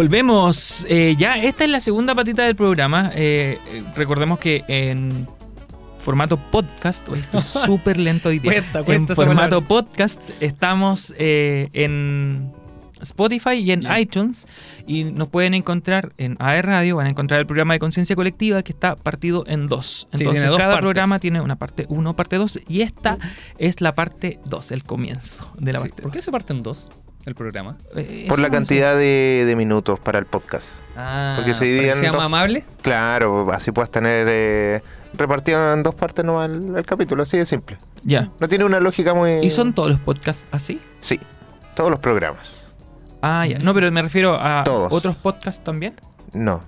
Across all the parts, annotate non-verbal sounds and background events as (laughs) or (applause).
volvemos. Eh, ya, esta es la segunda patita del programa. Eh, eh, recordemos que en formato podcast, hoy estoy (laughs) súper lento día. Cuenta, cuenta en formato podcast estamos eh, en Spotify y en iTunes y nos pueden encontrar en AE Radio, van a encontrar el programa de conciencia colectiva que está partido en dos. Entonces dos cada partes. programa tiene una parte 1, parte 2 y esta es la parte 2, el comienzo de la Sí, parte ¿Por qué se parten dos el programa? Eh, Por la cantidad de, de minutos para el podcast. Ah, Porque se dividen dos. más amable. Claro, así puedes tener eh, repartido en dos partes nomás el, el capítulo, así de simple. Ya. No tiene una lógica muy... ¿Y son todos los podcasts así? Sí, todos los programas. Ah, ya. No, pero me refiero a Todos. otros podcasts también. No.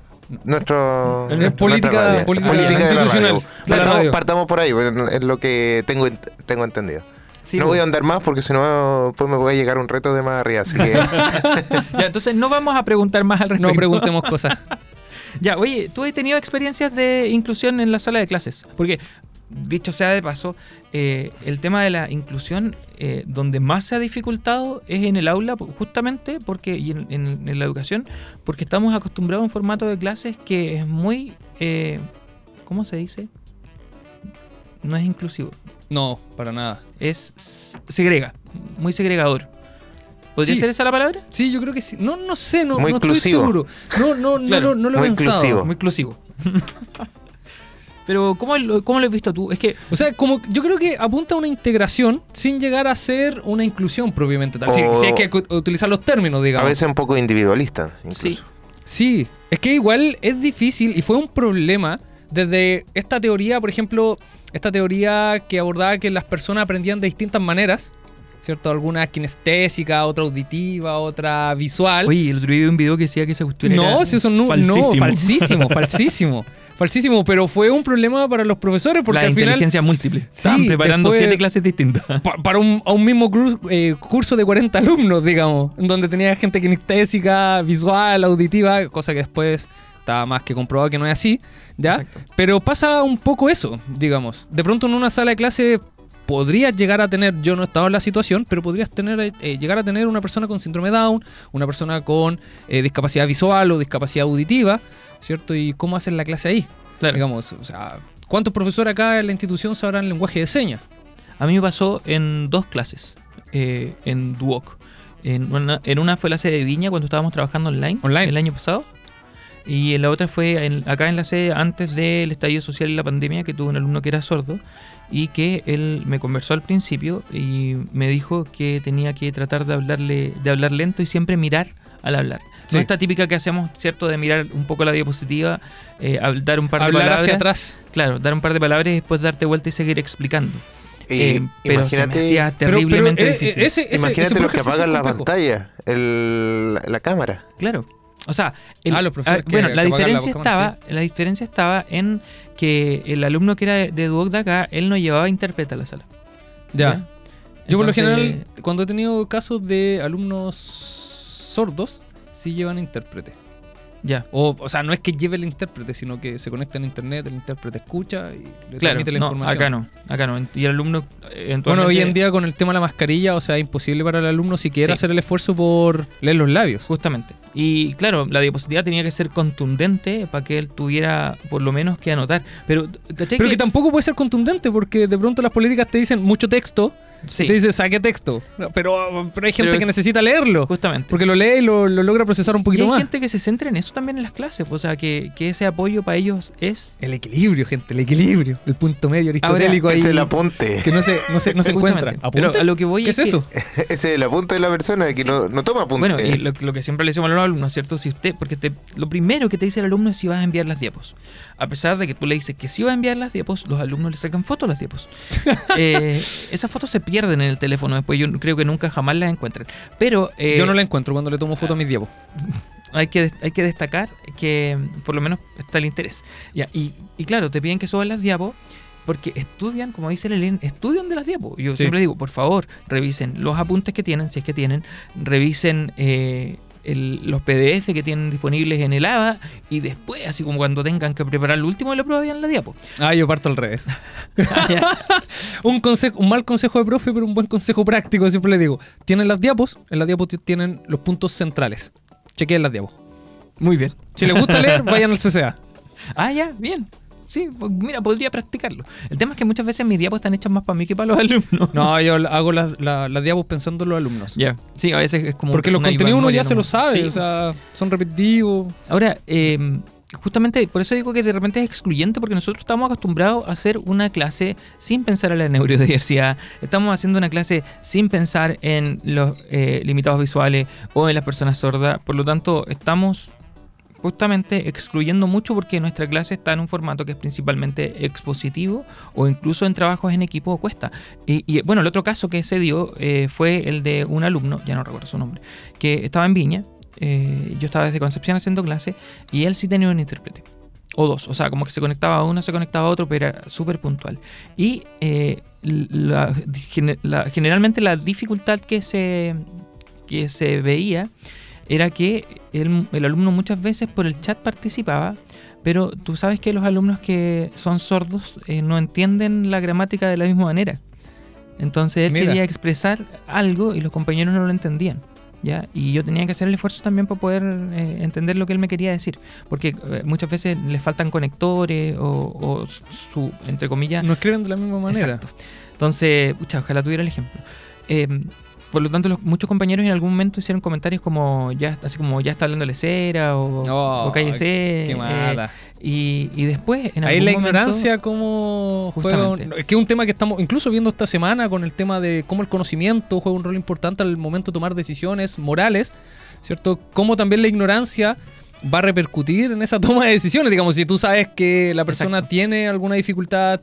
Nuestro, política- radio. política de la institucional radio. de la Partamos, partamos por ahí, bueno, es lo que tengo, tengo entendido. Sí, no pues. voy a andar más porque si no, pues me voy a llegar un reto de más arriba. Así que (laughs) Ya, entonces no vamos a preguntar más al respecto. No preguntemos cosas. (laughs) Ya, oye, ¿tú has tenido experiencias de inclusión en la sala de clases? Porque, dicho sea de paso, eh, el tema de la inclusión, eh, donde más se ha dificultado es en el aula, justamente porque, y en, en- en la educación, porque estamos acostumbrados a un formato de clases que es muy, eh, ¿cómo se dice? No es inclusivo, No, para nada. es segrega, muy segregador. ¿Podría Sí. ser esa la palabra? Sí, yo creo que sí. No, no sé, no, Muy no estoy seguro. No, no, no, Claro, no, no lo he muy pensado. inclusivo. Muy inclusivo. (laughs) Pero, ¿cómo lo, ¿cómo lo has visto tú? Es que O sea, como yo creo que apunta a una integración sin llegar a ser una inclusión propiamente tal. Si, O- si hay que utilizar los términos, a digamos. veces un poco individualista. Incluso. Sí. Sí, es que igual es difícil y fue un problema desde esta teoría, por ejemplo, esta teoría que abordaba que las personas aprendían de distintas maneras, ¿cierto? Alguna kinestésica, otra auditiva, otra visual. Oye, el otro día vi un video que decía que esa cuestión no, era si eso no, falsísimo. no, falsísimo, (laughs) falsísimo, falsísimo, pero fue un problema para los profesores porque la al final inteligencia múltiple. Sí, Estaban preparando siete clases distintas. (laughs) pa- para un, a un mismo cru- eh, curso de 40 alumnos, digamos, donde tenía gente kinestésica, visual, auditiva, cosa que después estaba más que comprobado que no es así, ¿ya? Exacto. Pero pasa un poco eso, digamos. De pronto en una sala de clase podrías llegar a tener, yo no he estado en la situación, pero podrías tener, eh, llegar a tener una persona con síndrome Down, una persona con eh, discapacidad visual o discapacidad auditiva, ¿cierto? ¿Y cómo hacen la clase ahí? Claro. Digamos, o sea, ¿cuántos profesores acá en la institución sabrán lenguaje de señas? A mí me pasó en dos clases, eh, en Duoc. En una, en una fue la sede de Viña cuando estábamos trabajando online, Online. el año pasado. Y en la otra fue en- acá en la sede antes del estallido social y la pandemia, que tuve un alumno que era sordo y que él me conversó al principio y me dijo que tenía que tratar de hablarle, de hablar lento y siempre mirar al hablar. Sí. No esta típica que hacemos, ¿cierto? De mirar un poco la diapositiva, eh, dar un par de Hablar palabras. hacia atrás. Claro, dar un par de palabras y después darte vuelta y seguir explicando. Y Eh, pero se me hacía Pero- pero, terriblemente eh, difícil. ese- ese- imagínate ese los que apagan la complejo. pantalla, el- la, la cámara. Claro. O sea, el- Ah, los profesores ah, que- bueno, que la diferencia estaba, la diferencia estaba en que el alumno que era de, de Duoc de acá, él no llevaba intérprete a la sala. Ya. Yo por lo general, cuando he tenido casos de alumnos sordos, sí llevan intérprete. Ya. O, o sea, no es que lleve el intérprete, sino que se conecta a internet, el intérprete escucha y le Claro, transmite la no, información. acá no, acá no. Y el alumno eventualmente... Bueno, hoy en día con el tema de la mascarilla, o sea, imposible para el alumno siquiera Sí. hacer el esfuerzo por leer los labios. Justamente. Y claro, la diapositiva tenía que ser contundente para que él tuviera por lo menos que anotar. Pero, ¿cachai Pero que tampoco puede ser contundente porque de pronto las políticas te dicen mucho texto, Sí, te dice saque texto, pero, pero hay gente Pero- que necesita leerlo. justamente. Porque lo lee y lo, lo logra procesar un y poquito hay más. gente que se centra en eso también en las clases. O sea, que, que ese apoyo para ellos es... El equilibrio, gente, el equilibrio. El punto medio aristotélico ahí. Es el apunte. que no se, no se, no se encuentra. Pero a lo que voy ¿Qué es es que- eso? (laughs) Ese es el apunte de la persona que Sí. no, no toma apunte. Bueno, y lo, lo que siempre le decimos a los alumnos, ¿cierto? Si usted, porque te- lo primero que te dice el alumno es si vas a enviar las diapos. A pesar de que tú le dices que si vas a enviar las diapos, los alumnos le sacan fotos a las diapos. (laughs) Eh, esas fotos se pierden en el teléfono, después yo creo que nunca jamás las encuentran. Pero eh, Yo no la encuentro cuando le tomo foto a mis diapos. (laughs) hay, que, hay que destacar que mm, por lo menos está el interés. Ya, y, y claro, te piden que subas las diapos. Porque estudian, como dice Lelén, estudian de las diapos. Yo Sí. siempre digo, por favor, revisen los apuntes que tienen, si es que tienen, revisen eh, el- los PDF que tienen disponibles en el ABA y después, así como cuando tengan que preparar el último de la prueba, vean la diapo. Ah, yo parto al revés. (laughs) un, consejo, un mal consejo de profe, pero un buen consejo práctico, siempre le digo. Tienen las diapos, en las diapos tienen los puntos centrales. Chequeen las diapos. Muy bien. Si les gusta leer, vayan al CCA. Ah, ya, bien. Sí, pues, mira, podría practicarlo. El tema es que muchas veces mis diapos están hechas más para mí que para los (laughs) alumnos. No, yo hago las, la- las diapos pensando en los alumnos. Ya. Sí, a veces es como. Porque los contenidos uno ya se los sabe, Sí. o sea, son repetitivos. Ahora, eh, justamente por eso digo que de repente es excluyente, porque nosotros estamos acostumbrados a hacer una clase sin pensar en la neurodiversidad. Estamos haciendo una clase sin pensar en los eh, limitados visuales o en las personas sordas. Por lo tanto, estamos justamente excluyendo mucho porque nuestra clase está en un formato que es principalmente expositivo o incluso en trabajos en equipo cuesta. Y, bueno, el otro caso que se dio eh, fue el de un alumno, ya no recuerdo su nombre, que estaba en Viña, eh, yo estaba desde Concepción haciendo clase y él sí tenía un intérprete. O dos, o sea, como que se conectaba a uno, se conectaba a otro, pero era súper puntual. Y eh, la- generalmente la dificultad que se, que se veía era que el, el alumno muchas veces por el chat participaba, pero tú sabes que los alumnos que son sordos eh, no entienden la gramática de la misma manera. Entonces él Mira. quería expresar algo y los compañeros no lo entendían. ¿Ya? Y yo tenía que hacer el esfuerzo también para poder eh, entender lo que él me quería decir. Porque eh, muchas veces le faltan conectores o, o su, entre comillas, No escriben de la misma manera. Exacto. Entonces, pucha, ojalá tuviera el ejemplo. Eh, por lo tanto, los- muchos compañeros en algún momento hicieron comentarios como ya, así como ya está hablando cera o, Oh, o cállese. Qué eh, y, y después, en Ahí algún la momento- ignorancia como juega un- Justamente. es que es un tema que estamos incluso viendo esta semana con el tema de cómo el conocimiento juega un rol importante al momento de tomar decisiones morales, ¿cierto? Cómo también la ignorancia va a repercutir en esa (laughs) toma de decisiones, digamos, si tú sabes que la persona Exacto. tiene alguna dificultad,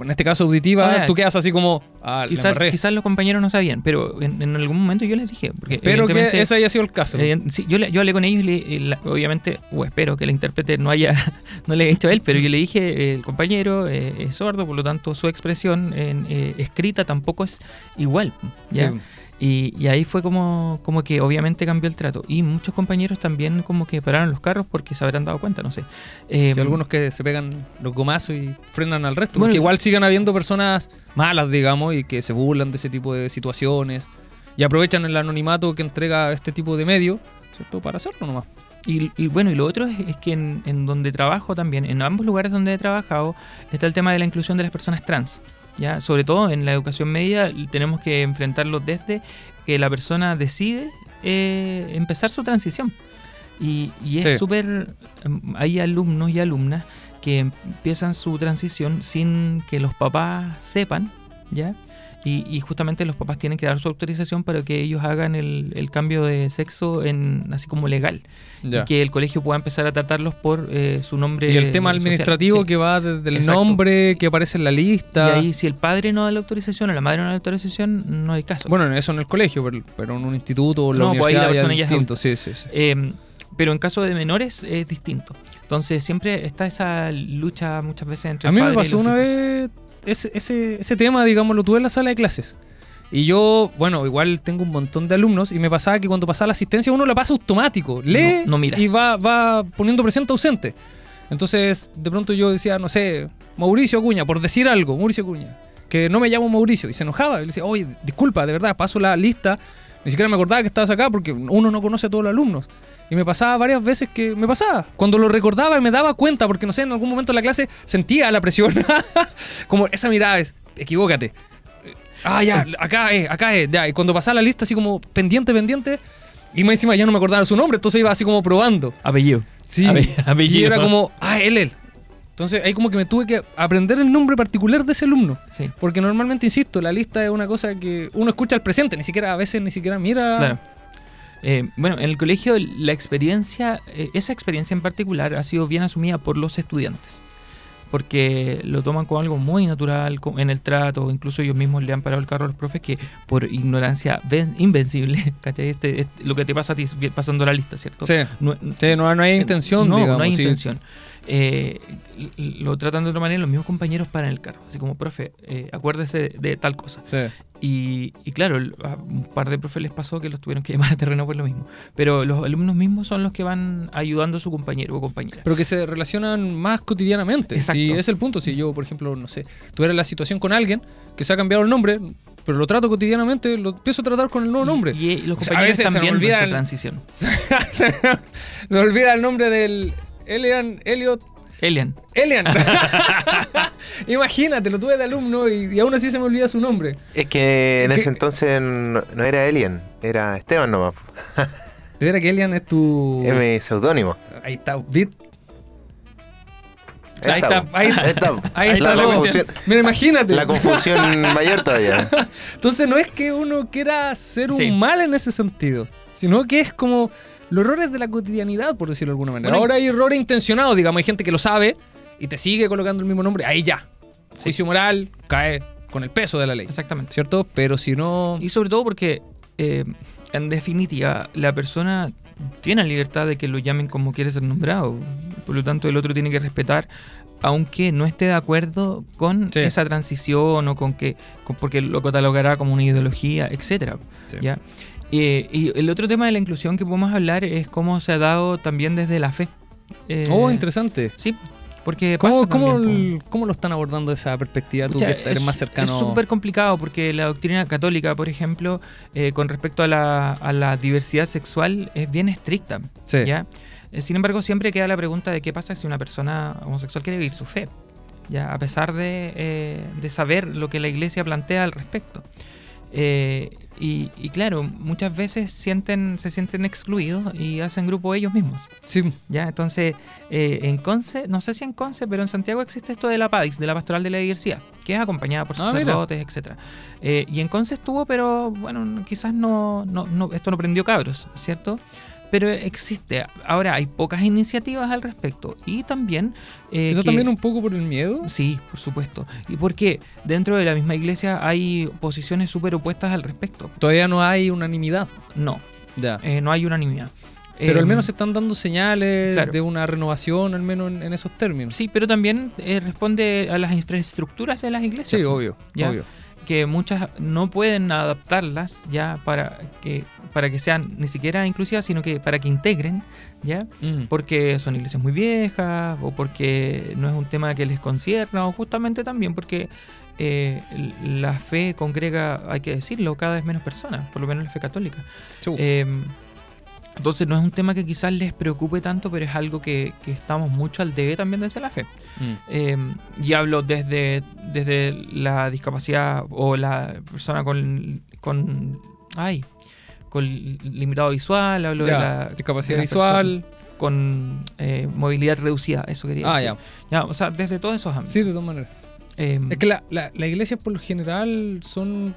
en este caso auditiva, Ahora, tú quedas así como, ah, Quizás, quizás los compañeros no sabían, pero en, en algún momento yo les dije. Porque Pero que ese haya sido el caso. sí, yo, hablé con ellos y, le- obviamente, o espero que el intérprete no haya (laughs) no le haya hecho a él, pero yo le dije, el compañero eh, es sordo, por lo tanto su expresión en, eh, escrita tampoco es igual. ¿ya? Sí. Y, y ahí fue como, como que obviamente cambió el trato. Y muchos compañeros también como que pararon los carros porque se habrán dado cuenta, no sé. Eh, Sí, algunos que se pegan los gomazos y frenan al resto. Bueno, porque igual sigan habiendo personas malas, digamos, y que se burlan de ese tipo de situaciones y aprovechan el anonimato que entrega este tipo de medio, ¿cierto? Para hacerlo nomás. Y, y bueno, y lo otro es, es que en, en donde trabajo también, en ambos lugares donde he trabajado, está el tema de la inclusión de las personas trans. ¿Ya? Sobre todo en la educación media tenemos que enfrentarlo desde que la persona decide eh, empezar su transición. Y, y es súper... em, Hay alumnos y alumnas que empiezan su transición sin que los papás sepan, ¿ya? Y, y justamente los papás tienen que dar su autorización para que ellos hagan el, el cambio de sexo en así como legal y que el colegio pueda empezar a tratarlos por eh, su nombre. Y el tema social. administrativo Sí. que va desde el Exacto. nombre que aparece en la Y lista. ahí, si el padre no da la autorización o la madre no da la autorización, no hay caso. Bueno, eso en el colegio, pero, pero en un instituto o la No, pues ahí la universidad ya es distinto. Sí, sí, sí. Eh, pero en caso de menores es distinto. Entonces siempre está esa lucha muchas veces entre A mí me y pasó una hijos. vez ese, ese, ese tema, digamos, lo tuve en la sala de clases. Y yo, bueno, igual tengo un montón de alumnos y me pasaba que cuando pasaba la asistencia uno la pasa automático. Lee No- no miras. y va, va poniendo presente ausente. Entonces, de pronto yo decía, no sé, Mauricio Acuña, por decir algo, Mauricio Acuña, que no me llamo Mauricio. Y se enojaba. Y le decía, oye, disculpa, de verdad, paso la lista. Ni siquiera me acordaba que estabas acá porque uno no conoce a todos los alumnos. Y me pasaba varias veces que me pasaba. Cuando lo recordaba y me daba cuenta, porque no sé, en algún momento de la clase sentía la presión. (laughs) como esa mirada es, equivócate. Ah, ya, acá es, acá es, ya. Y cuando pasaba la lista así como pendiente, pendiente, y más encima ya no me acordaba su nombre, entonces iba así como probando. Apellido. Sí. Ape- Y apellido. era como, ah, él, él. Entonces ahí como que me tuve que aprender el nombre particular de ese alumno. Sí, Porque normalmente, insisto, la lista es una cosa que uno escucha al presente, ni siquiera a veces ni siquiera mira. claro. Eh, bueno, en el colegio la experiencia, eh, esa experiencia en particular ha sido bien asumida por los estudiantes. Porque lo toman como algo muy natural en el trato, incluso ellos mismos le han parado el carro a los profes que por ignorancia ven- invencible, (laughs) ¿cachai? Este, este- lo que te pasa a ti pasando la lista, ¿cierto? Sí. No- Sí, no, no hay intención, no, digamos. no hay sí. intención. Eh, lo tratan de otra manera, los mismos compañeros paran el carro. Así como, profe, eh, acuérdese de, tal cosa. Sí. Y, y claro, a un par de profes les pasó que los tuvieron que (laughs) llamar a terreno por lo mismo. Pero los alumnos mismos son los que van ayudando a su compañero o compañera. Pero que se relacionan más cotidianamente. Exacto. Si es el punto. Si yo, por ejemplo, no sé, tuviera la situación con alguien que se ha cambiado el nombre, pero lo trato cotidianamente, lo empiezo a tratar con el nuevo nombre. Y, y los O sea, a compañeros veces se están nos viendo olvida esa transición. (laughs) Se me olvida el nombre del Elian, Elliot, Elian. Elian. (laughs) (laughs) Imagínate, lo tuve de alumno y, y aún así se me olvida su nombre. Es que en ese entonces no, no era Alien, era Esteban nomás. (laughs) De veras que Elian es tu. Es mi seudónimo. Ahí está, Bit. Ahí está, ahí- está. Ahí la, está la confusión, Mira, imagínate. la confusión mayor todavía. Entonces no es que uno quiera ser un Sí. mal en ese sentido, sino que es como los errores de la cotidianidad, por decirlo de alguna manera. Bueno, Ahora hay errores intencionados, digamos, hay gente que lo sabe y te sigue colocando el mismo nombre, ahí ya. Juicio moral cae con el peso de la ley, Exactamente. ¿cierto? Pero si no... Y sobre todo porque, eh, en definitiva, la persona tiene la libertad de que lo llamen como quiere ser nombrado. Por lo tanto, el otro tiene que respetar, aunque no esté de acuerdo con Sí. esa transición o con que, con- porque lo catalogará como una ideología, etcétera. Sí. ¿ya? Eh, y el otro tema de la inclusión que podemos hablar es cómo se ha dado también desde la fe. Eh, Oh, interesante. Sí, porque ¿Cómo, cómo, también, el- cómo lo están abordando esa perspectiva? Tú Pucha, que eres es- más cercano. Es súper complicado porque la doctrina católica, por ejemplo, eh, con respecto a la, a la diversidad sexual, es bien estricta. Sí. ¿ya? Eh, Sin embargo, siempre queda la pregunta de qué pasa si una persona homosexual quiere vivir su fe, ¿ya? a pesar de, eh, de saber lo que la iglesia plantea al respecto. Eh, y, y claro, muchas veces sienten, se sienten excluidos y hacen grupo ellos mismos. Sí. ¿ya? Entonces, eh, en Conce, no sé si en Conce, pero en Santiago existe esto de la PADIX, de la Pastoral de la Diversidad, que es acompañada por Ah, sacerdotes, etcétera. Eh, y en Conce estuvo, pero bueno, quizás no, no, no- esto no prendió cabros, ¿cierto? Pero existe. Ahora, hay pocas iniciativas al respecto. Y también... eh, ¿Eso que- también un poco por el miedo? Sí, por supuesto. Y porque dentro de la misma iglesia hay posiciones súper opuestas al respecto. Todavía no hay unanimidad. No, Ya. eh, no hay unanimidad. Pero al Em, menos se están dando señales claro. de una renovación, al menos en, en esos términos. Sí, pero también eh, responde a las infraestructuras de las iglesias. Sí, obvio, Ya. obvio. Que muchas no pueden adaptarlas ya para que, para que sean ni siquiera inclusivas, sino que para que integren, ¿ya? Mm. Porque son iglesias muy viejas o porque no es un tema que les concierna o justamente también porque eh, la fe congrega, hay que decirlo, cada vez menos personas, por lo menos la fe católica. Eh, entonces no es un tema que quizás les preocupe tanto, pero es algo que, que estamos mucho al debe también desde la fe. Mm. Eh, y hablo desde, desde la discapacidad o la persona con, con ay con limitado visual, hablo de la discapacidad de visual. con eh, movilidad reducida, eso quería Ah, decir. ya. Ya, O sea, desde todos esos ámbitos. Sí, de todas maneras. Eh, Es que la, la, la iglesia por lo general son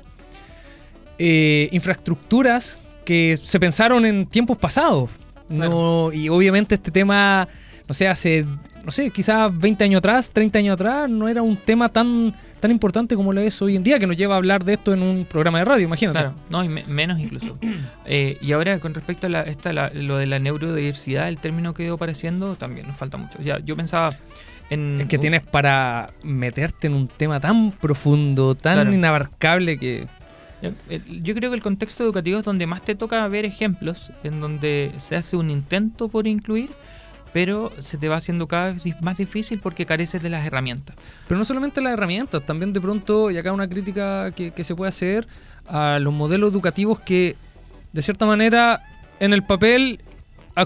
eh, infraestructuras que se pensaron en tiempos pasados. No, y obviamente este tema, no sé, hace, no sé, quizás 20 años atrás, 30 años atrás, no era un tema tan, tan importante como lo es hoy en día, que nos lleva a hablar de esto en un programa de radio, imagínate. Claro, no, y me- menos incluso. (clears throat) Eh, y ahora con respecto a la, esta, la- lo de la neurodiversidad, el término que ido apareciendo, también nos falta mucho. Ya, yo pensaba en... Es que tienes para meterte en un tema tan profundo, tan Claro. inabarcable que... El- Yo creo que el contexto educativo es donde más te toca ver ejemplos en donde se hace un intento por incluir, pero se te va haciendo cada vez más difícil porque careces de las herramientas. Pero no solamente las herramientas, también de pronto, y acá una crítica que, que se puede hacer a los modelos educativos que, de cierta manera, en el papel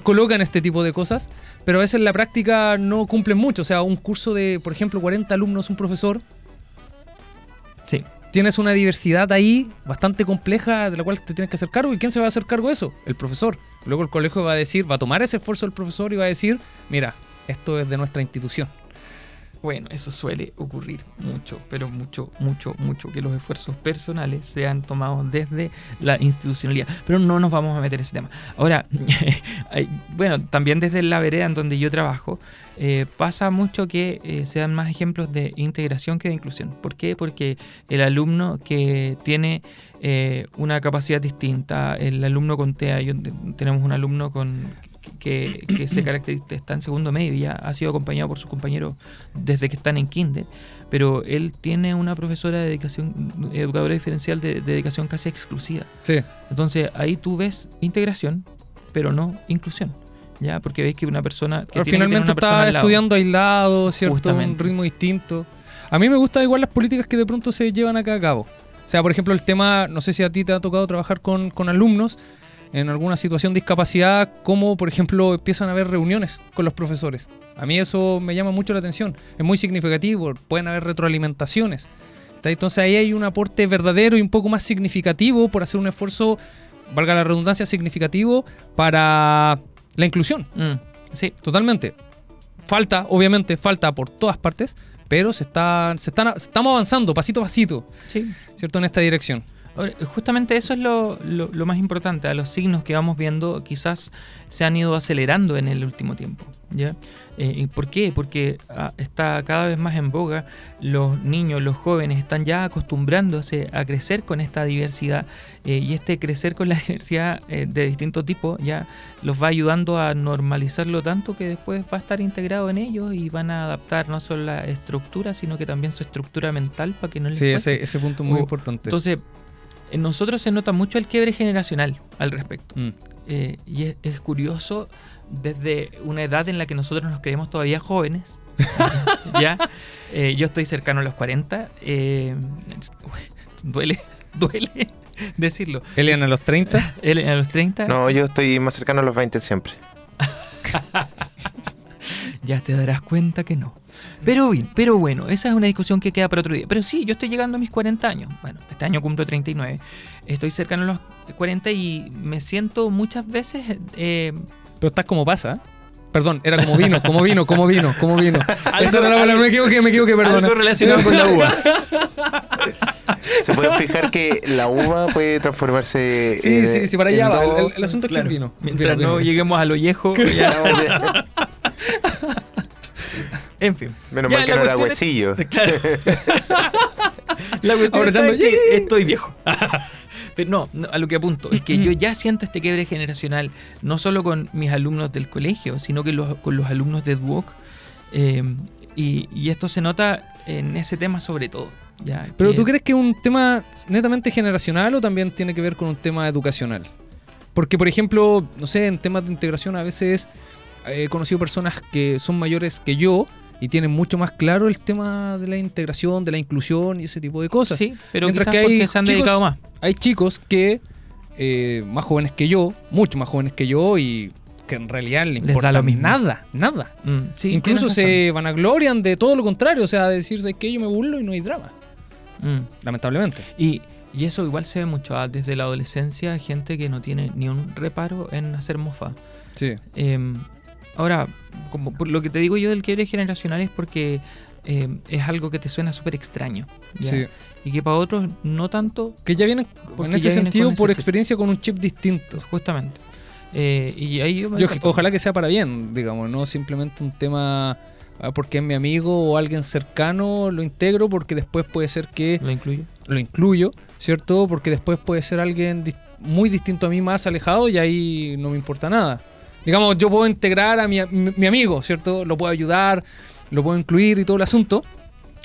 colocan este tipo de cosas, pero a veces en la práctica no cumplen mucho. O sea, un curso de, por ejemplo, 40 alumnos, un profesor, Sí. Tienes una diversidad ahí bastante compleja de la cual te tienes que hacer cargo. ¿Y quién se va a hacer cargo de eso? El profesor. Luego el colegio va a decir, va a tomar ese esfuerzo del profesor y va a decir, mira, esto es de nuestra institución. Bueno, eso suele ocurrir mucho, pero mucho, mucho, mucho, que los esfuerzos personales sean tomados desde la institucionalidad. Pero no nos vamos a meter en ese tema. Ahora, (laughs) bueno, también desde la vereda en donde yo trabajo, eh, pasa mucho que eh, se dan más ejemplos de integración que de inclusión. ¿Por qué? Porque el alumno que tiene eh, una capacidad distinta, el alumno con TEA, yo- tenemos un alumno con que, que se caracteriza, está en segundo medio y ya ha sido acompañado por sus compañeros desde que están en kinder, pero él tiene una profesora de dedicación, educadora diferencial de, de dedicación casi exclusiva. Sí. Entonces ahí tú ves integración, pero no inclusión. ¿Ya? Porque ves que una persona que Pero tiene que tener finalmente una está estudiando aislado, ¿cierto? Justamente. Un ritmo distinto. A mí me gustan igual las políticas que de pronto se llevan acá a cabo. O sea, por ejemplo, el tema, no sé si a ti te ha tocado trabajar con, con alumnos en alguna situación de discapacidad, como por ejemplo empiezan a haber reuniones con los profesores. A mí eso me llama mucho la atención, es muy significativo, pueden haber retroalimentaciones. Entonces ahí hay un aporte verdadero y un poco más significativo por hacer un esfuerzo, valga la redundancia, significativo para la inclusión. Mm, sí, Totalmente. Falta, obviamente, falta por todas partes, pero se está, se están, estamos avanzando pasito a pasito, sí. ¿cierto? En esta dirección. Justamente eso es lo, lo- lo más importante. A los signos que vamos viendo quizás se han ido acelerando en el último tiempo. ¿ya? Eh, ¿y ¿Por qué? Porque ah, está cada vez más en boga. Los niños, los jóvenes están ya acostumbrándose a crecer con esta diversidad. eh, y este crecer con la (laughs) diversidad eh, de distintos tipos ya los va ayudando a normalizarlo tanto que después va a estar integrado en ellos y van a adaptar no solo la estructura, sino que también su estructura mental para que no les Sí, ese, ese punto muy importante. Entonces, en nosotros se nota mucho el quiebre generacional al respecto. Mm. Eh, y es, es curioso desde una edad en la que nosotros nos creemos todavía jóvenes. (laughs) ya, Eh, yo estoy cercano a los 40. eh, duele, (laughs) duele decirlo. Elian a los 30. Él (laughs) a los 30 No, yo estoy más cercano a los 20 siempre. ya te darás cuenta que no. Pero pero bueno, esa es una discusión que queda para otro día. Pero sí, yo estoy llegando a mis 40 años. Bueno, este año cumplo 39. Estoy cercano a los 40 y me siento muchas veces eh, Pero estás como pasa. ¿eh? Perdón, era como vino, como vino, como vino, como vino. Esa era la palabra, me equivoqué, me equivoqué, perdona. algo relacionado con la uva. (laughs) Se pueden fijar que la uva puede transformarse. Sí, eh, sí, sí, para allá en va. El, el- el asunto es que Claro. el vino. Mientras Vino, no vino. lleguemos a lo viejo, ya- En fin. Menos Ya, mal que no era es- huesillo. Claro. (laughs) la cuestión está Aprovechando, en que ¡yay! estoy viejo. (laughs) Pero no, no, a lo que apunto es que yo ya siento este quiebre generacional, no solo con mis alumnos del colegio, sino que los- con los alumnos de Duoc. eh, y, y esto se nota en ese tema sobre todo. Ya, Pero que- ¿tú crees que es un tema netamente generacional o también tiene que ver con un tema educacional? Porque, por ejemplo, no sé, en temas de integración a veces he conocido personas que son mayores que yo y tienen mucho más claro el tema de la integración, de la inclusión y ese tipo de cosas. Sí, pero Mientras que hay se han chicos- dedicado más. Hay chicos que, eh, más jóvenes que yo, mucho más jóvenes que yo y que en realidad les importa lo mismo. nada, nada. Mm, sí, Incluso se vanaglorian de todo lo contrario, o sea, decirse que yo me burlo y no hay drama. Mm. lamentablemente. Y, y eso igual se ve mucho ah, desde la adolescencia, gente que no tiene ni un reparo en hacer mofa. Sí. Eh, ahora, como por lo que te digo yo del quiebre generacional es porque eh, es algo que te suena súper extraño. Y que para otros no tanto, Que ya vienen, en ese sentido, ese por chip. experiencia con un chip distinto. justamente. Eh, y ahí yo me Yo- ojalá que sea para bien, digamos, no simplemente un tema ah, porque es mi amigo o alguien cercano, lo integro porque después puede ser que lo incluyo. lo incluyo, ¿cierto? Porque después puede ser alguien muy distinto a mí, más alejado y ahí no me importa nada. Digamos, yo puedo integrar a mi, mi- mi amigo, ¿cierto? Lo puedo ayudar, lo puedo incluir y todo el asunto,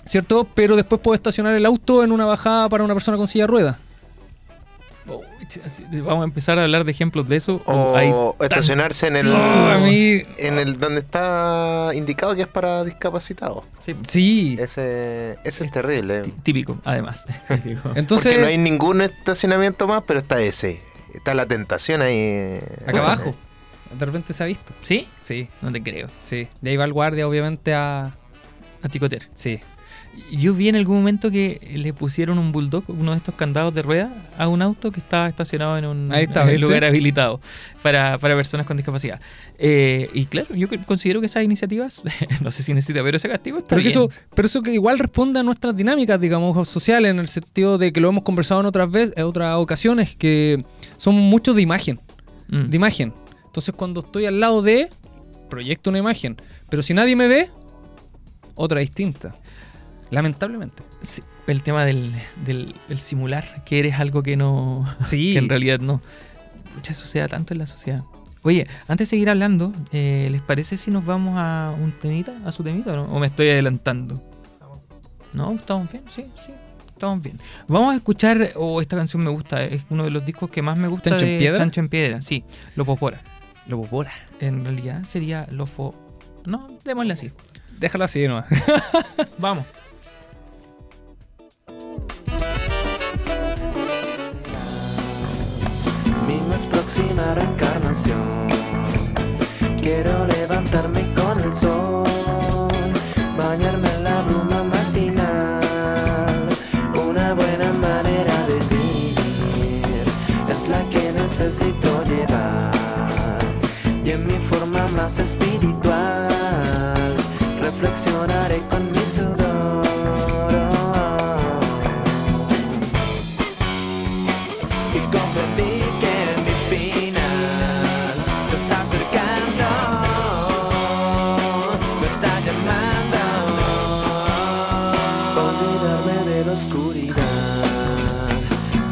¿cierto? Pero después puedo estacionar el auto en una bajada para una persona con silla de ruedas. Oh, Vamos a empezar a hablar de ejemplos de eso. O hay estacionarse en el. A mí, En el donde está indicado que es para discapacitados. sí, sí. Ese, ese es terrible. tí- típico, además. (laughs) Típico. Entonces, Porque no hay ningún estacionamiento más, pero está ese. Está la tentación ahí. acá abajo, de repente se ha visto. ¿Sí? Sí, No te creo. sí. De ahí va el guardia, obviamente, a... A ticotear. Sí. Yo vi en algún momento que le pusieron un bulldog, uno de estos candados de rueda, a un auto que estaba estacionado en un, Ahí está, en lugar habilitado para, para personas con discapacidad. Eh, y claro, yo considero que esas iniciativas, (laughs) no sé si necesita ver ese castigo, está Pero, que bien. eso, pero eso que igual responde a nuestras dinámicas, digamos, sociales, en el sentido de que lo hemos conversado en otras veces, en otras ocasiones, que son muchos de imagen, Mm. de imagen. Entonces cuando estoy al lado de, proyecto una imagen. Pero si nadie me ve, otra distinta. Lamentablemente. Sí, el tema del, del el simular que eres algo que no, Sí. (laughs) que en realidad no. Pucha, eso se da tanto en la sociedad. Oye, antes de seguir hablando, eh, ¿les parece si nos vamos a un temita, a su temita o no? ¿O me estoy adelantando? No, estamos bien, sí, sí, estamos bien. Vamos a escuchar, o esta canción me gusta, es uno de los discos que más me gusta ¿Chancho en Piedra? Chancho en Piedra, sí. Lo bora. En realidad sería Lofo... No, démosle así. Déjalo así nomás. (laughs) Vamos. Mi es próxima reencarnación. Quiero levantarme con el sol, bañarme en la bruma matinal. Una buena manera de vivir es la que necesito llevar. Y en mi forma más espiritual, reflexionaré con mi sudor. y comprendí que mi final se está acercando, me está llamando. Olvidarme de la oscuridad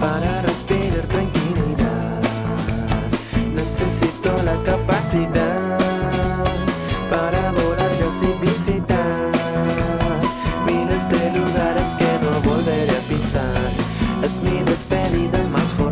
para respirar tranquilidad. Necesito la capacidad para volar yo sin visitar miles de lugares que no volveré a pisar. Es mi despedida más formal.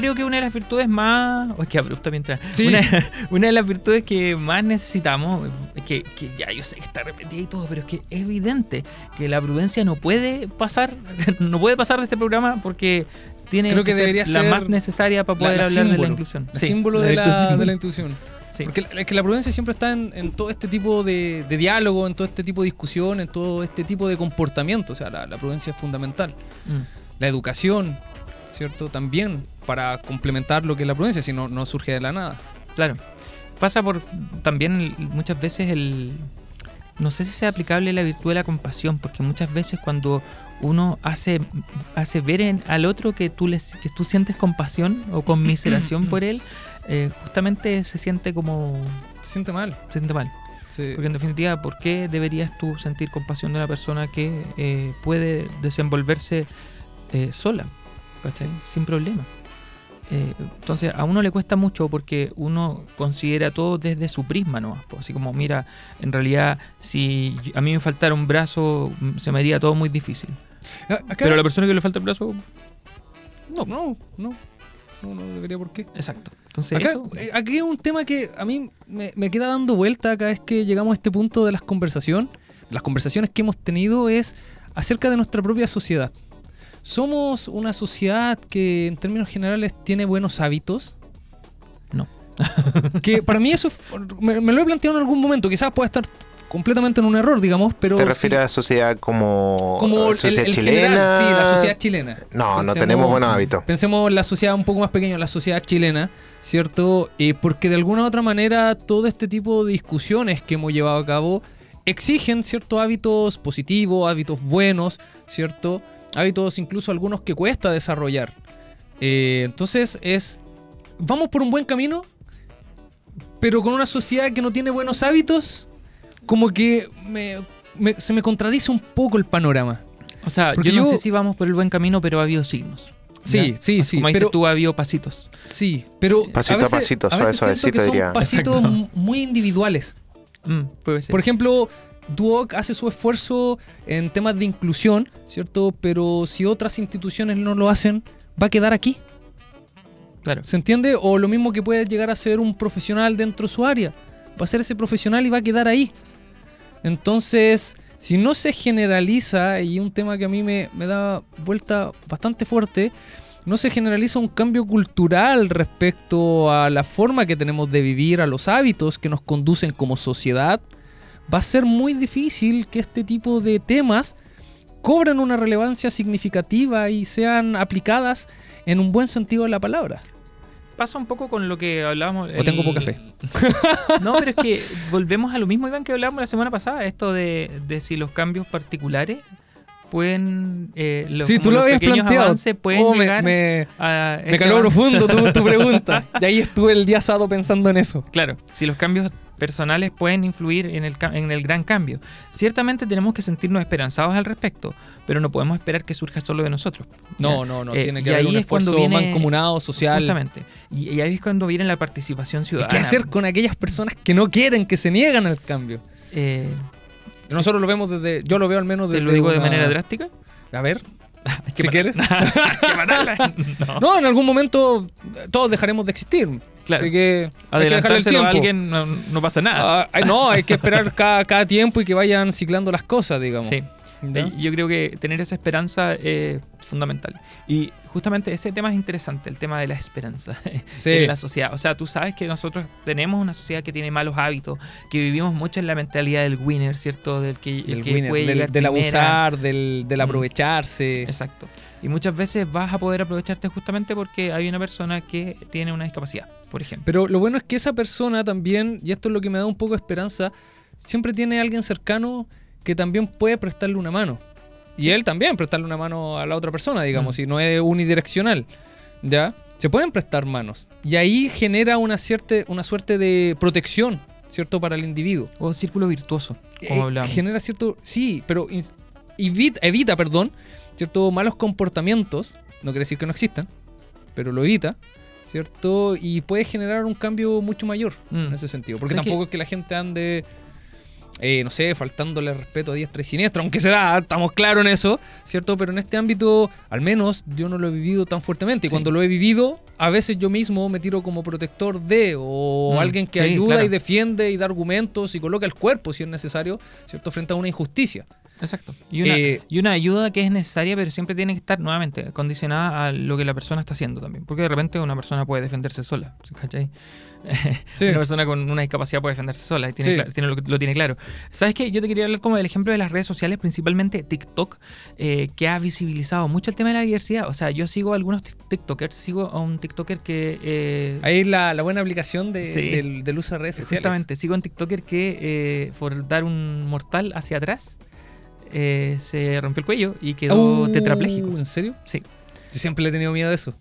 Creo que una de las virtudes más. Oh, es que abrupta mientras. Sí. Una, (laughs) una de las virtudes que más necesitamos, es que, que ya yo sé que está repetida y todo, pero es que es evidente que la prudencia no puede pasar, (laughs) no puede pasar de este programa porque tiene Creo que ser debería la ser más necesaria para poder la hablar de la símbolo, inclusión. el Sí, símbolo de la, símbolo. de la intuición. Sí. Porque la- es que la prudencia siempre está en, en todo este tipo de, de diálogo, en todo este tipo de discusión, en todo este tipo de comportamiento. O sea, la, la prudencia es fundamental. Mm. La educación, ¿cierto? También para complementar lo que es la prudencia, si no, no surge de la nada. Claro. Pasa por también muchas veces el. No sé si sea aplicable la virtud de la compasión, porque muchas veces cuando uno hace, hace ver en- al otro que tú, les, que tú sientes compasión o (laughs) conmiseración por él, eh, justamente se siente como. Se siente mal. se siente mal. Sí. Porque en definitiva, ¿por qué deberías tú sentir compasión de una persona que eh, puede desenvolverse eh, sola? ¿Cachai? Sin problema. Eh, entonces, a uno le cuesta mucho porque uno considera todo desde su prisma, ¿no? Así como, mira, en realidad, si a mí me faltara un brazo, mm, se me haría todo muy difícil. A- Acá, Pero a la persona que le falta el brazo, no, no, no, no, no debería por qué. exacto. Entonces, Acá, eso- eh, aquí hay un tema que a mí me, me queda dando vuelta cada vez que llegamos a este punto de las conversaciones. Las conversaciones que hemos tenido es acerca de nuestra propia sociedad. ¿Somos una sociedad que en términos generales tiene buenos hábitos? No. (laughs) que para mí eso me, me lo he planteado en algún momento. Quizás pueda estar completamente en un error, digamos, pero... ¿Te sí- refieres a sociedad como, como el, sociedad el chilena? general, sí, la sociedad chilena. No, no tenemos buenos hábitos. Pensemos en la sociedad un poco más pequeña, la sociedad chilena, ¿cierto? Eh, porque de alguna u otra manera todo este tipo de discusiones que hemos llevado a cabo exigen ciertos hábitos positivos, hábitos buenos, ¿cierto? Hábitos incluso algunos que cuesta desarrollar. Eh, entonces es, vamos por un buen camino, pero con una sociedad que no tiene buenos hábitos, como que me- me- se me contradice un poco el panorama. o sea, porque yo no yo- sé si vamos por el buen camino, pero ha habido signos. Sí, ¿ya? sí, sí, Como dices pero- tú, ha habido pasitos. Sí, pero Pasito a veces- pasito, a veces suavecito, que son diría. pasitos Exacto. muy individuales. Mm, puede ser. Por ejemplo, Duoc hace su esfuerzo en temas de inclusión, ¿cierto? Pero si otras instituciones no lo hacen, va a quedar aquí. Claro. ¿Se entiende? O lo mismo que puede llegar a ser un profesional dentro de su área. Va a ser ese profesional y va a quedar ahí. Entonces, si no se generaliza, y un tema que a mí me, me da vuelta bastante fuerte, no se generaliza un cambio cultural respecto a la forma que tenemos de vivir, a los hábitos que nos conducen como sociedad, va a ser muy difícil que este tipo de temas cobren una relevancia significativa y sean aplicadas en un buen sentido de la palabra. Pasa un poco con lo que hablábamos. O tengo poca fe. (laughs) No, pero es que volvemos a lo mismo, Iván, que hablábamos la semana pasada, esto de, de si los cambios particulares pueden. Eh, los, Sí, tú lo habías planteado. avances pueden Oh, me- llegar me, a. me este caló avance. profundo tu, tu pregunta. (laughs) Y ahí estuve el día sábado pensando en eso. Claro, si los cambios personales pueden influir en el, en el gran cambio. Ciertamente tenemos que sentirnos esperanzados al respecto, pero no podemos esperar que surja solo de nosotros. No, no, no. Eh, tiene que haber un es esfuerzo viene- mancomunado, social. Justamente. Y, y ahí es cuando viene la participación ciudadana. ¿Qué hacer con aquellas personas que no quieren, que se niegan al cambio? Eh, Nosotros lo vemos desde. Yo lo veo al menos ¿Te desde. lo digo de manera drástica? A ver, (laughs) si quieres. (laughs) (laughs) No. No, en algún momento todos dejaremos de existir. Claro. Así que hay que dejarle el tiempo. a alguien no, no pasa nada. Ah, no, hay que esperar (laughs) cada, cada tiempo y que vayan ciclando las cosas, digamos. sí. Eh, Yo creo que tener esa esperanza es fundamental. Y justamente ese tema es interesante, el tema de la esperanza (laughs) Sí. en la sociedad. O sea, tú sabes que nosotros tenemos una sociedad que tiene malos hábitos, que vivimos mucho en la mentalidad del winner, ¿cierto? Del que, el El que winner, puede del, llegar del abusar, del, del Mm. aprovecharse. Exacto. Y muchas veces vas a poder aprovecharte justamente porque hay una persona que tiene una discapacidad, por ejemplo. Pero lo bueno es que esa persona también, y esto es lo que me da un poco de esperanza, siempre tiene alguien cercano que también puede prestarle una mano. Y él también prestarle una mano a la otra persona, digamos, Mm. si no es unidireccional. ¿Ya? Se pueden prestar manos. Y ahí genera una, cierta, una suerte de protección, ¿cierto? Para el individuo. O círculo virtuoso, como Eh, hablamos. genera cierto. Sí, pero evita, evita, perdón, cierto malos comportamientos. No quiere decir que no existan, pero lo evita, ¿cierto? Y puede generar un cambio mucho mayor Mm. en ese sentido. Porque ¿Sabes tampoco es que la gente ande. eh, no sé, faltándole respeto a diestra y siniestra, aunque se da, estamos claros en eso, ¿cierto? Pero en este ámbito, al menos, yo no lo he vivido tan fuertemente. Y Sí. cuando lo he vivido, a veces yo mismo me tiro como protector de, o Mm, alguien que sí, ayuda claro. y defiende y da argumentos y coloca el cuerpo, si es necesario, ¿cierto? Frente a una injusticia. Exacto. Y una, Eh, y una ayuda que es necesaria, pero siempre tiene que estar nuevamente condicionada a lo que la persona está haciendo también. Porque de repente una persona puede defenderse sola, ¿cachai? (laughs) Sí. Una persona con una discapacidad puede defenderse sola y tiene Sí. tiene lo, lo tiene claro. ¿Sabes qué? Yo te quería hablar como del ejemplo de las redes sociales, principalmente TikTok, eh, que ha visibilizado mucho el tema de la diversidad. O sea, yo sigo a algunos tik- TikTokers, sigo a un TikToker que... eh, Ahí la, la buena aplicación de- Sí. del, del uso de redes sociales. Justamente, sigo a un TikToker que eh, por dar un mortal hacia atrás eh, se rompió el cuello y quedó Uh, tetrapléjico. ¿En serio? Sí. Yo siempre le he tenido miedo a eso.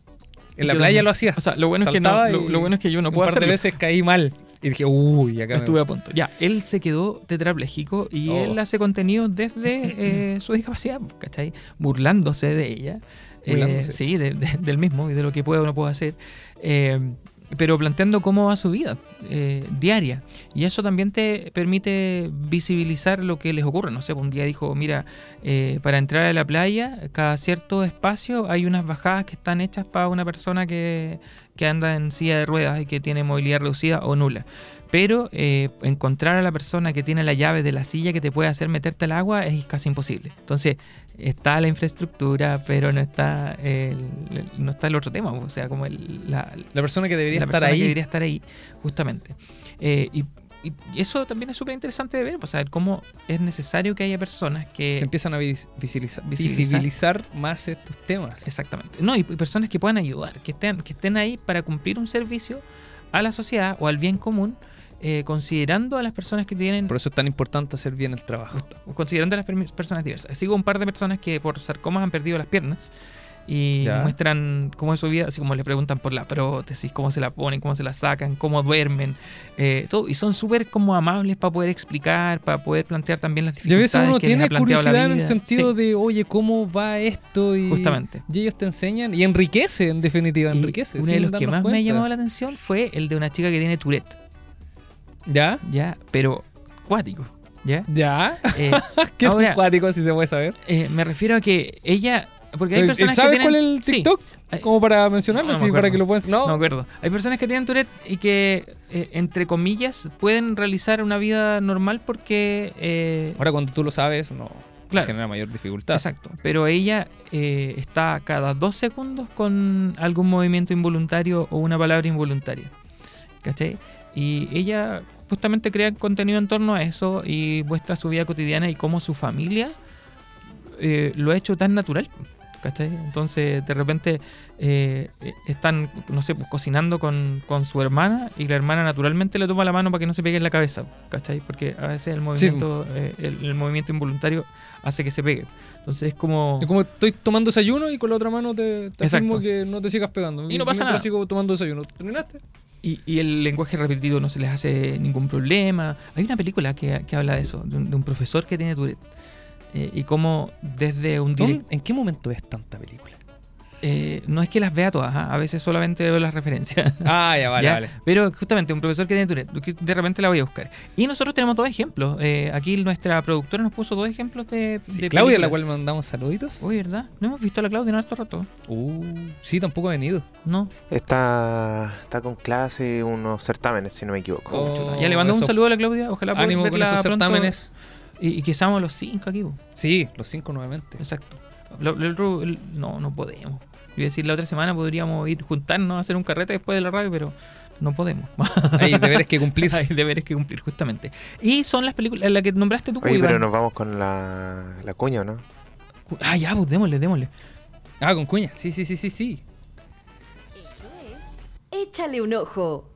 En la Yo playa lo hacía. O sea, lo bueno, es que no, lo, bueno es que yo no puedo un par de hacerlo. veces caí mal. Y dije, uy, acá me- Estuve a punto. Ya, él se quedó tetrapléjico y Oh. él hace contenido desde (laughs) eh, su discapacidad, ¿cachai? Burlándose de ella. Eh, Burlándose. sí, de- de- del mismo y de lo que puede o no puede hacer. Eh, pero planteando cómo va su vida eh, diaria. Y eso también te permite visibilizar lo que les ocurre. No sé, un día dijo, mira, eh, para entrar a la playa, cada cierto espacio hay unas bajadas que están hechas para una persona que, que anda en silla de ruedas y que tiene movilidad reducida o nula. Pero eh, encontrar a la persona que tiene la llave de la silla que te puede hacer meterte al agua es casi imposible. Entonces, está la infraestructura, pero no está el, no está el otro tema. O sea, como el, la, La persona que debería la estar persona ahí. que debería estar ahí, justamente. Eh, y, y eso también es súper interesante de ver, pues, saber cómo es necesario que haya personas que... Se empiezan a vis- visibilizar, Visibilizar. visibilizar más estos temas. Exactamente. No, y, y personas que puedan ayudar, que estén, que estén ahí para cumplir un servicio a la sociedad o al bien común, eh, considerando a las personas que tienen... Por eso es tan importante hacer bien el trabajo. considerando a las personas diversas. Sigo un par de personas que por sarcomas han perdido las piernas y Ya. muestran cómo es su vida, así como le preguntan por la prótesis, cómo se la ponen, cómo se la sacan, cómo duermen, eh, todo. Y son súper como amables para poder explicar, para poder plantear también las Y a dificultades veces uno que tiene curiosidad en el sentido Sí, de, oye, ¿cómo va esto? Y, Justamente. y ellos te enseñan y enriquece, en definitiva, Y enriquece. uno de los que más me ha llamado la atención fue el de una chica que tiene Tourette, ¿Ya? ya, pero cuático, ¿ya? ¿Ya? Eh, (laughs) ¿Qué Ahora- es cuático, si se puede saber? Eh, me refiero a que ella Porque hay Eh, personas ¿Sabes que tienen, cuál es el. TikTok? Como para mencionarlo, No sí, para que lo puedas... No, No me acuerdo. Hay personas que tienen Tourette y que, eh, entre comillas, pueden realizar una vida normal porque. ahora cuando tú lo sabes, no Claro. genera mayor dificultad. Exacto. Pero ella eh, está cada dos segundos con algún movimiento involuntario o una palabra involuntaria. ¿Cachai? Y ella justamente crea contenido en torno a eso y muestra su vida cotidiana y cómo su familia eh, lo ha hecho tan natural. ¿Cachai? Entonces, de repente eh, están, no sé, pues, cocinando con, con su hermana y la hermana naturalmente le toma la mano para que no se pegue en la cabeza. ¿Cachai? Porque a veces el movimiento, eh, el, el movimiento involuntario hace que se pegue. Entonces es como... Es como estoy tomando desayuno y con la otra mano te, te afirmo que no te sigas pegando. Y no pasa nada. sigo tomando desayuno. ¿Terminaste? Y, y el lenguaje repetido no se les hace ningún problema. Hay una película que, que habla de eso, de un, de un profesor que tiene Tourette. Eh, y cómo desde un ¿Dónde- direct, ¿En qué momento ves tanta película? Eh, no es que las vea todas, ¿ah? a veces solamente veo las referencias. (laughs) Ah, ya, vale, ¿ya? vale. Pero justamente un profesor que tiene Tourette, que de repente la voy a buscar. Y nosotros tenemos dos ejemplos. Eh, aquí nuestra productora nos puso dos ejemplos de, Sí, de Claudia, a la cual mandamos saluditos. Uy, ¿verdad? No hemos visto a la Claudia en harto rato. Uh, sí, tampoco ha venido. No. Está, está con clase unos certámenes, si no me equivoco. Oh. Ya le mandamos un eso. saludo a la Claudia. Ojalá Ánimo con esos pronto. certámenes. Y, y que seamos los cinco aquí. Sí, los cinco nuevamente. Exacto. Lo- lo no, no podemos. Iba a decir, la otra semana podríamos ir juntarnos a hacer un carrete después de la radio, pero no podemos. (laughs) Hay deberes que cumplir. (laughs) Hay deberes que cumplir, justamente. Y son las películas, la que nombraste tú, Oye, Iván. pero nos vamos con la, la cuña, ¿no? Ah, ya, pues démosle, démosle. Ah, con cuña. Sí, sí, sí, sí, sí. Échale un ojo.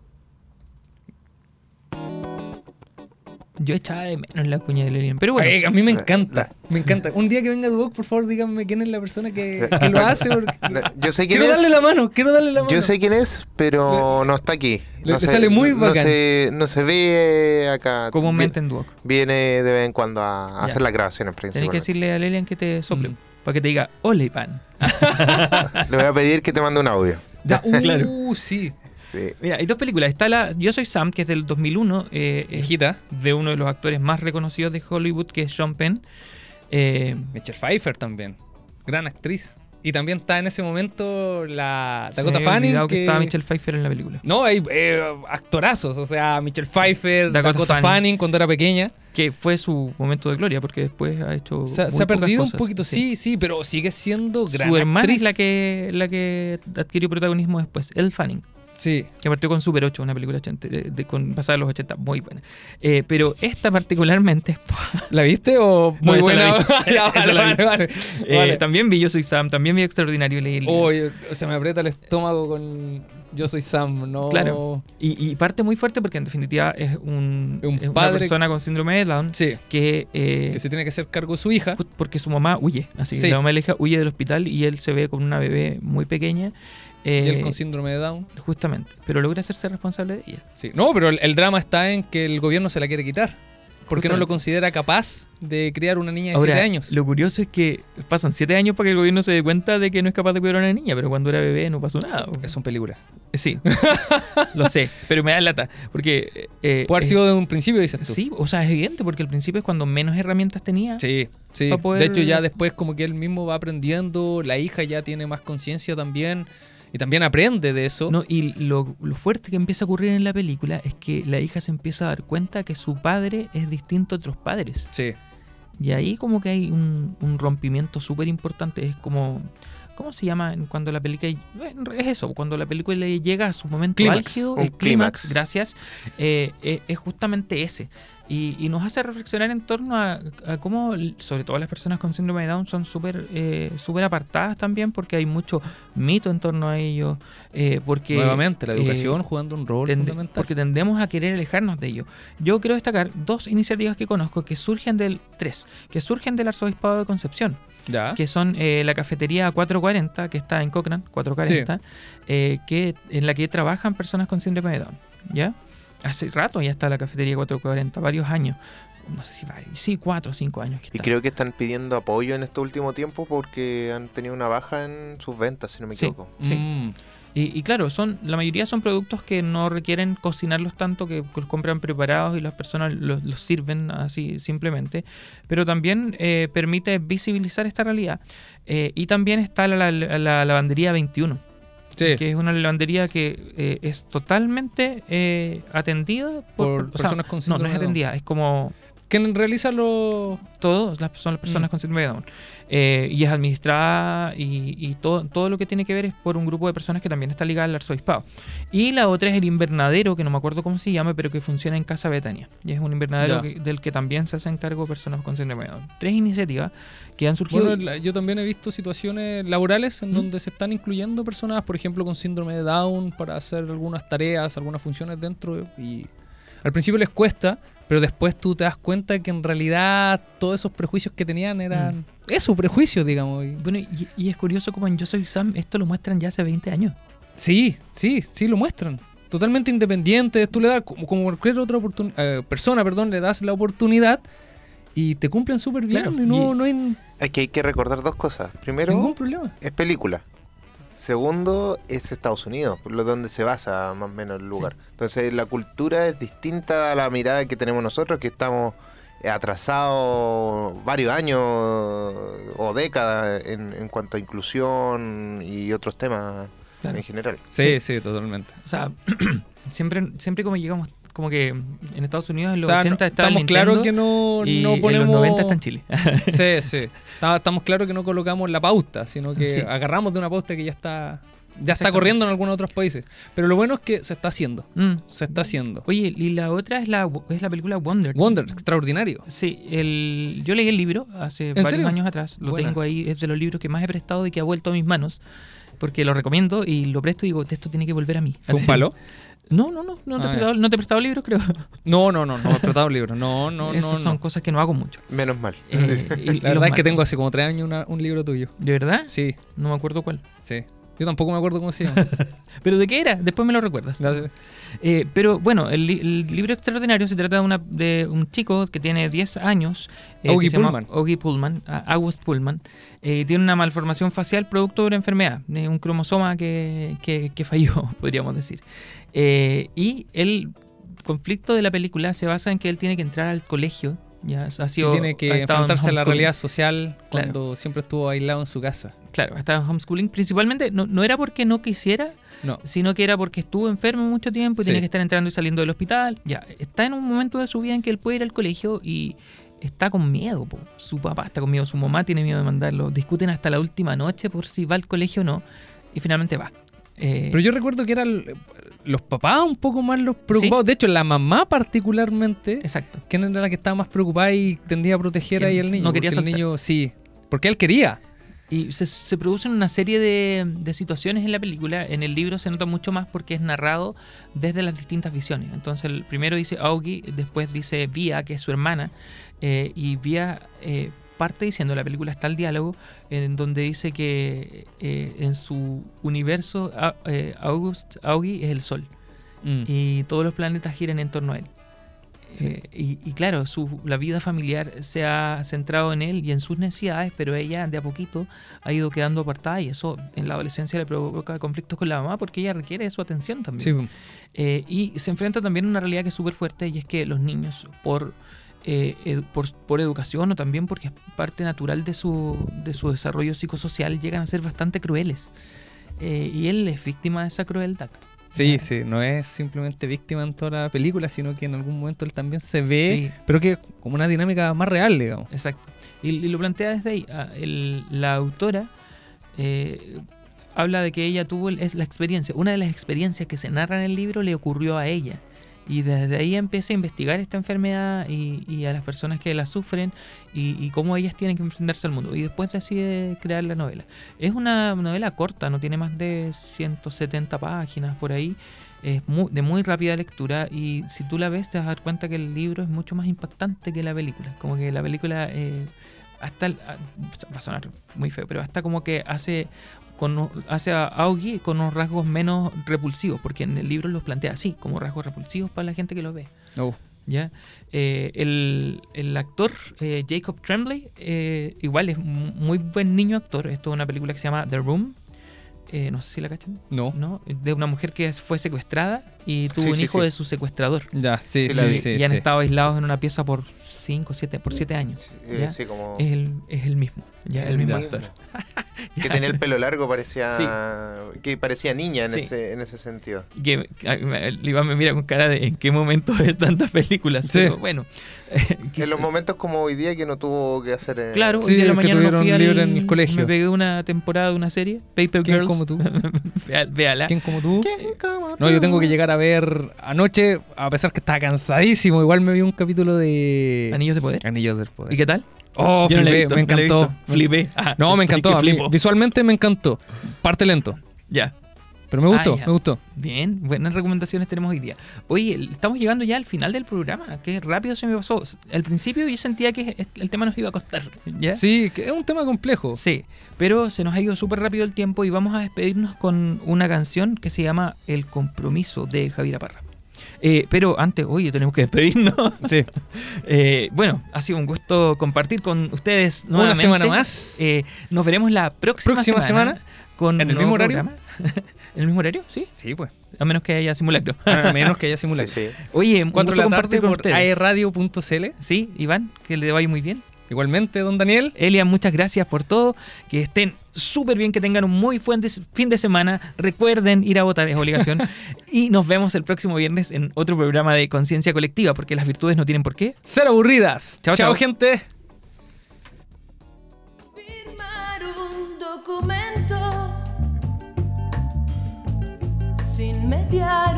Yo echaba de menos la cuña de Lelian. Pero bueno, Ay, a mí me la- encanta. la- Me encanta. Un día que venga Duoc, por favor, díganme quién es la persona que, que lo hace. (laughs) porque- No, Yo sé quién Quiero es. darle la mano, quiero darle la mano. Yo sé quién es, pero no está aquí. le- No le se- sale muy no bacán. se, no se ve acá. comúnmente en Duoc. Viene de vez en cuando a Ya. hacer las grabaciones Tenés que decirle a Lelian que te sople. Mm. Para que te diga, hola Iván. (laughs) Le voy a pedir que te mande un audio. Ya, (laughs) uh, Claro. sí. Sí. Mira, hay dos películas. Está la Yo Soy Sam, que es del 2001. eh, es Viejita. de uno de los actores más reconocidos de Hollywood, que es Sean Penn. Eh, Michelle Pfeiffer también. Gran actriz. Y también está en ese momento la Dakota había Fanning. que... que- estaba Michelle Pfeiffer en la película. No, hay eh, actorazos. O sea, Michelle Pfeiffer, Dakota Dakota, Fanning. Fanning. cuando era pequeña. Que fue su momento de gloria, porque después ha hecho. Se, muy se ha perdido cosas, un poquito, sí. sí, pero sigue siendo gran Su hermana actriz. es la que, la que adquirió protagonismo después, Elle Fanning, Sí. que partió con Super 8, una película 80, de, de- con, basada en los 80, muy buena. Eh, pero esta particularmente, (laughs) ¿La viste o No, muy la buena? (laughs) eh, también vi Yo Soy Sam, también vi Extraordinario libro. Oye, se me aprieta el estómago con Yo soy Sam, no. Claro. Y, y parte muy fuerte porque en definitiva es, un, Un es una persona con síndrome de Down Sí, que, eh, que se tiene que hacer cargo de su hija. Porque su mamá huye. Así, Sí. la mamá de la hija huye del hospital y él se ve con una bebé muy pequeña. Y eh, él con síndrome de Down. justamente. Pero logra hacerse responsable de ella. Sí. No, pero el, el drama está en que el gobierno se la quiere quitar. Porque no lo considera capaz de criar una niña de Ahora, 7 años. lo curioso es que pasan 7 años para que el gobierno se dé cuenta de que no es capaz de cuidar a una niña, pero cuando era bebé no pasó nada. Es una película. Sí, (laughs) lo sé, pero me da lata. Porque. eh, Puede haber eh, sido de un principio, dices tú. Sí, o sea, es evidente, porque al principio es cuando menos herramientas tenía. Sí, sí. Poder- De hecho, ya después como que él mismo va aprendiendo, la hija ya tiene más conciencia también y también aprende de eso. No, y lo, lo fuerte que empieza a ocurrir en la película es que la hija se empieza a dar cuenta que su padre es distinto a otros padres. Sí. Y ahí como que hay un, un rompimiento súper importante. Es como... ¿Cómo se llama cuando la película... bueno, Es eso, cuando la película llega a su momento Clímax. álgido, el clímax, clímax. gracias, eh, eh, es justamente ese. Y, y nos hace reflexionar en torno a, a cómo, sobre todo las personas con síndrome de Down, son súper eh, súper apartadas también porque hay mucho mito en torno a ellos. eh, porque, Nuevamente, la eh, educación jugando un rol fundamental. porque tendemos a querer alejarnos de ello. Yo quiero destacar dos iniciativas que conozco que surgen del tres, que surgen del arzobispado de Concepción, ya. que son eh, la cafetería 440 que está en Cochrane, 440, eh, que en la que trabajan personas con síndrome de Down, ¿ya? Hace rato ya está la cafetería 440, varios años. No sé si varios, sí, cuatro o cinco años que Y está. creo que están pidiendo apoyo en este último tiempo porque han tenido una baja en sus ventas, si no me equivoco. Sí. Mm. Y, y claro, son la mayoría son productos que no requieren cocinarlos tanto, que, que los compran preparados y las personas los, los sirven así simplemente. Pero también eh, permite visibilizar esta realidad. Eh, y también está la, la- la lavandería 21 Sí, que es una lavandería que eh, es totalmente eh, atendida por o sea, personas con No, no es de Down. atendida, es como ¿Quién realiza los...? todos las, son las personas Mm. con síndrome de Down. Eh, y es administrada y, y todo, todo lo que tiene que ver es por un grupo de personas que también está ligada al arzobispado. Y la otra es el invernadero, que no me acuerdo cómo se llama, pero que funciona en Casa Betania. Y es un invernadero que- del que también se hacen cargo personas con síndrome de Down. Tres iniciativas que han surgido. Bueno, yo también he visto situaciones laborales en ¿Mm? donde se están incluyendo personas, por ejemplo, con síndrome de Down para hacer algunas tareas, algunas funciones dentro y al principio les cuesta, pero después tú te das cuenta que en realidad todos esos prejuicios que tenían eran Mm. eso, prejuicios, digamos. Bueno, y, y es curioso como en Yo Soy Sam esto lo muestran ya hace 20 años. Sí, sí, sí lo muestran. Totalmente independientes, tú le das como, como cualquier otra oportun- eh, persona, perdón, le das la oportunidad y te cumplen súper bien Claro, y no, y- no hay Es que hay que recordar dos cosas. Primero, ningún problema. es película. Segundo, es Estados Unidos, por lo donde se basa más o menos el lugar. Entonces, la cultura es distinta a la mirada que tenemos nosotros, que estamos atrasados varios años o décadas en, en cuanto a inclusión y otros temas Claro. en general. Sí, sí, totalmente. O sea, (clears throat) siempre, siempre como llegamos, como que en Estados Unidos en los O sea, 80 no- el estamos claros que no, y no ponemos... en los 90 está en Chile. (laughs) Sí, sí. (laughs) Está- Estamos claros que no colocamos la pauta, sino que Sí. agarramos de una pauta que ya está ya está corriendo en algunos otros países. Pero lo bueno es que se está haciendo. Mm. Se está haciendo. Oye, y la otra es la, es la película Wonder. Wonder, extraordinario. Sí, el, yo leí el libro hace varios serio? años atrás. Lo Buena. tengo ahí, es de los libros que más he prestado y que ha vuelto a mis manos. Porque lo recomiendo y lo presto y digo, esto tiene que volver a mí. ¿Fue un palo? (laughs) No, no, no, no, te, Ah, he prestado, no te he prestado libros, creo. (laughs) No, no, no, no, he tratado un libro. No, (laughs) no, Esas no. son no. cosas que no hago mucho. Menos mal. Eh, y- (laughs) y La los verdad es que mato. tengo hace como tres años una- un libro tuyo. ¿De verdad? Sí, No me acuerdo cuál. sí. Yo tampoco me acuerdo cómo se llama. ¿Pero de qué era? Después me lo recuerdas. Gracias. Eh, pero bueno, el, li- el libro extraordinario se trata de, una, de un chico que tiene 10 años. eh, Augie que Pullman. Augie Pullman. ah, August Pullman. eh, tiene una malformación facial producto de una enfermedad, de un cromosoma que, que- que falló, podríamos decir. Eh, y el conflicto de la película se basa en que él tiene que entrar al colegio. Ya ha Sí, sido, tiene que enfrentarse a la realidad social Claro. cuando siempre estuvo aislado en su casa. Claro, estaba en homeschooling. Principalmente no, no era porque no quisiera, No. sino que era porque estuvo enfermo mucho tiempo y Sí. tenía que estar entrando y saliendo del hospital. Ya, está en un momento de su vida en que él puede ir al colegio y está con miedo. po. Su papá está con miedo, su mamá tiene miedo de mandarlo. Discuten hasta la última noche por si va al colegio o no. Y finalmente va. Eh, Pero yo recuerdo que eran los papás un poco más los preocupados. De hecho, la mamá particularmente, Exacto. que era la que estaba más preocupada y tendía a proteger ahí al niño. no quería porque el niño, sí. Porque él quería. Y se, se producen una serie de, de situaciones en la película. En el libro se nota mucho más porque es narrado desde las distintas visiones. Entonces, el primero dice Augie, después dice Via, que es su hermana. eh, y Via eh, parte diciendo, la película está el diálogo, en donde dice que eh, en su universo eh, August, Augie es el sol. Mm. Y todos los planetas giran en torno a él. Sí. Eh, y, y claro, su, la vida familiar se ha centrado en él y en sus necesidades, pero ella de a poquito ha ido quedando apartada y eso en la adolescencia le provoca conflictos con la mamá porque ella requiere su atención también. Sí, Eh, y se enfrenta también a una realidad que es súper fuerte y es que los niños por, eh, edu- por, por educación o también porque es parte natural de su, de su desarrollo psicosocial llegan a ser bastante crueles. Eh, y él es víctima de esa crueldad. sí, sí. No es simplemente víctima en toda la película, sino que en algún momento él también se ve, Sí. pero que como una dinámica más real, digamos. Exacto. Y, y lo plantea desde ahí. Ah, el- la autora eh, habla de que ella tuvo el- es la experiencia. Una de las experiencias que se narra en el libro le ocurrió a ella. Y desde ahí empieza a investigar esta enfermedad y, y a las personas que la sufren y, y cómo ellas tienen que enfrentarse al mundo. Y después decide crear la novela. Es una novela corta, no tiene más de 170 páginas por ahí. Es mu- de muy rápida lectura y si tú la ves te vas a dar cuenta que el libro es mucho más impactante que la película. Como que la película eh, hasta ah, va a sonar muy feo, pero hasta como que hace con hace a Augie con unos rasgos menos repulsivos, porque en el libro los plantea así, como rasgos repulsivos para la gente que lo ve. Oh, ¿ya? Eh, el, el actor eh, Jacob Tremblay, eh, igual es muy buen niño actor. Esto es una película que se llama The Room. eh, no sé si la cachan. No. ¿no? De una mujer que fue secuestrada y tuvo Sí, un sí, hijo sí. de su secuestrador. Ya, sí, Sí, sí, la vi. sí. y han sí. estado aislados en una pieza por 5, 7, por 7 años. Eh, como. Es, el, es el mismo. Ya, Es el mismo actor. (laughs) Que tenía el pelo largo, parecía. Que parecía niña en, Sí. ese, en ese sentido. que a- me- el Iván me mira con cara de en qué momento (laughs) ves tantas películas. Sí. Pero bueno. (laughs) En los momentos como hoy día que no tuvo que hacer. eh, Claro, Sí, hoy día la mañana me tuvieron fui al, libre en el colegio. Me pegué una temporada de una serie, Paper ¿Quién Girls. como tú? Vea- Véala. ¿Quién como tú? ¿Quién como No, yo tú? tengo que llegar a ver anoche, a pesar que estaba cansadísimo, igual me vi un capítulo de Anillos de Poder. Anillos del ¿Y Poder. qué tal? Oh, Yo no flipé, visto, me encantó. Flipé. Ah, No, me encantó. que a mí visualmente me encantó. Parte lento, Ya. pero me gustó, Ah, me gustó. Bien, buenas recomendaciones tenemos hoy día. Oye, estamos llegando ya al final del programa. Qué rápido se me pasó. Al principio yo sentía que el tema nos iba a costar. ¿ya? Sí, que es un tema complejo. Sí, pero se nos ha ido súper rápido el tiempo y vamos a despedirnos con una canción que se llama El compromiso de Javier Parra. Eh, pero antes, oye, tenemos que despedirnos. (laughs) Sí. (laughs) Eh, bueno, ha sido un gusto compartir con ustedes Una nuevamente. semana más. Eh, nos veremos la próxima, Próxima semana, con ¿en el mismo horario? programa. (laughs) ¿En el mismo horario? Sí, Sí, pues. a menos que haya simulacro. A menos que haya Sí, simulacro. sí. Oye, un 4 de gusto compartir con por ustedes. aerradio.cl. Sí, Iván, que le vaya muy bien. Igualmente, don Daniel. Elian, muchas gracias por todo. Que estén súper bien, que tengan un muy buen fin de semana. Recuerden ir a votar, es obligación. (laughs) y nos vemos el próximo viernes en otro programa de Conciencia Colectiva, porque las virtudes no tienen por qué. Ser aburridas. Chao, chao gente. firmar un documento sin mediar.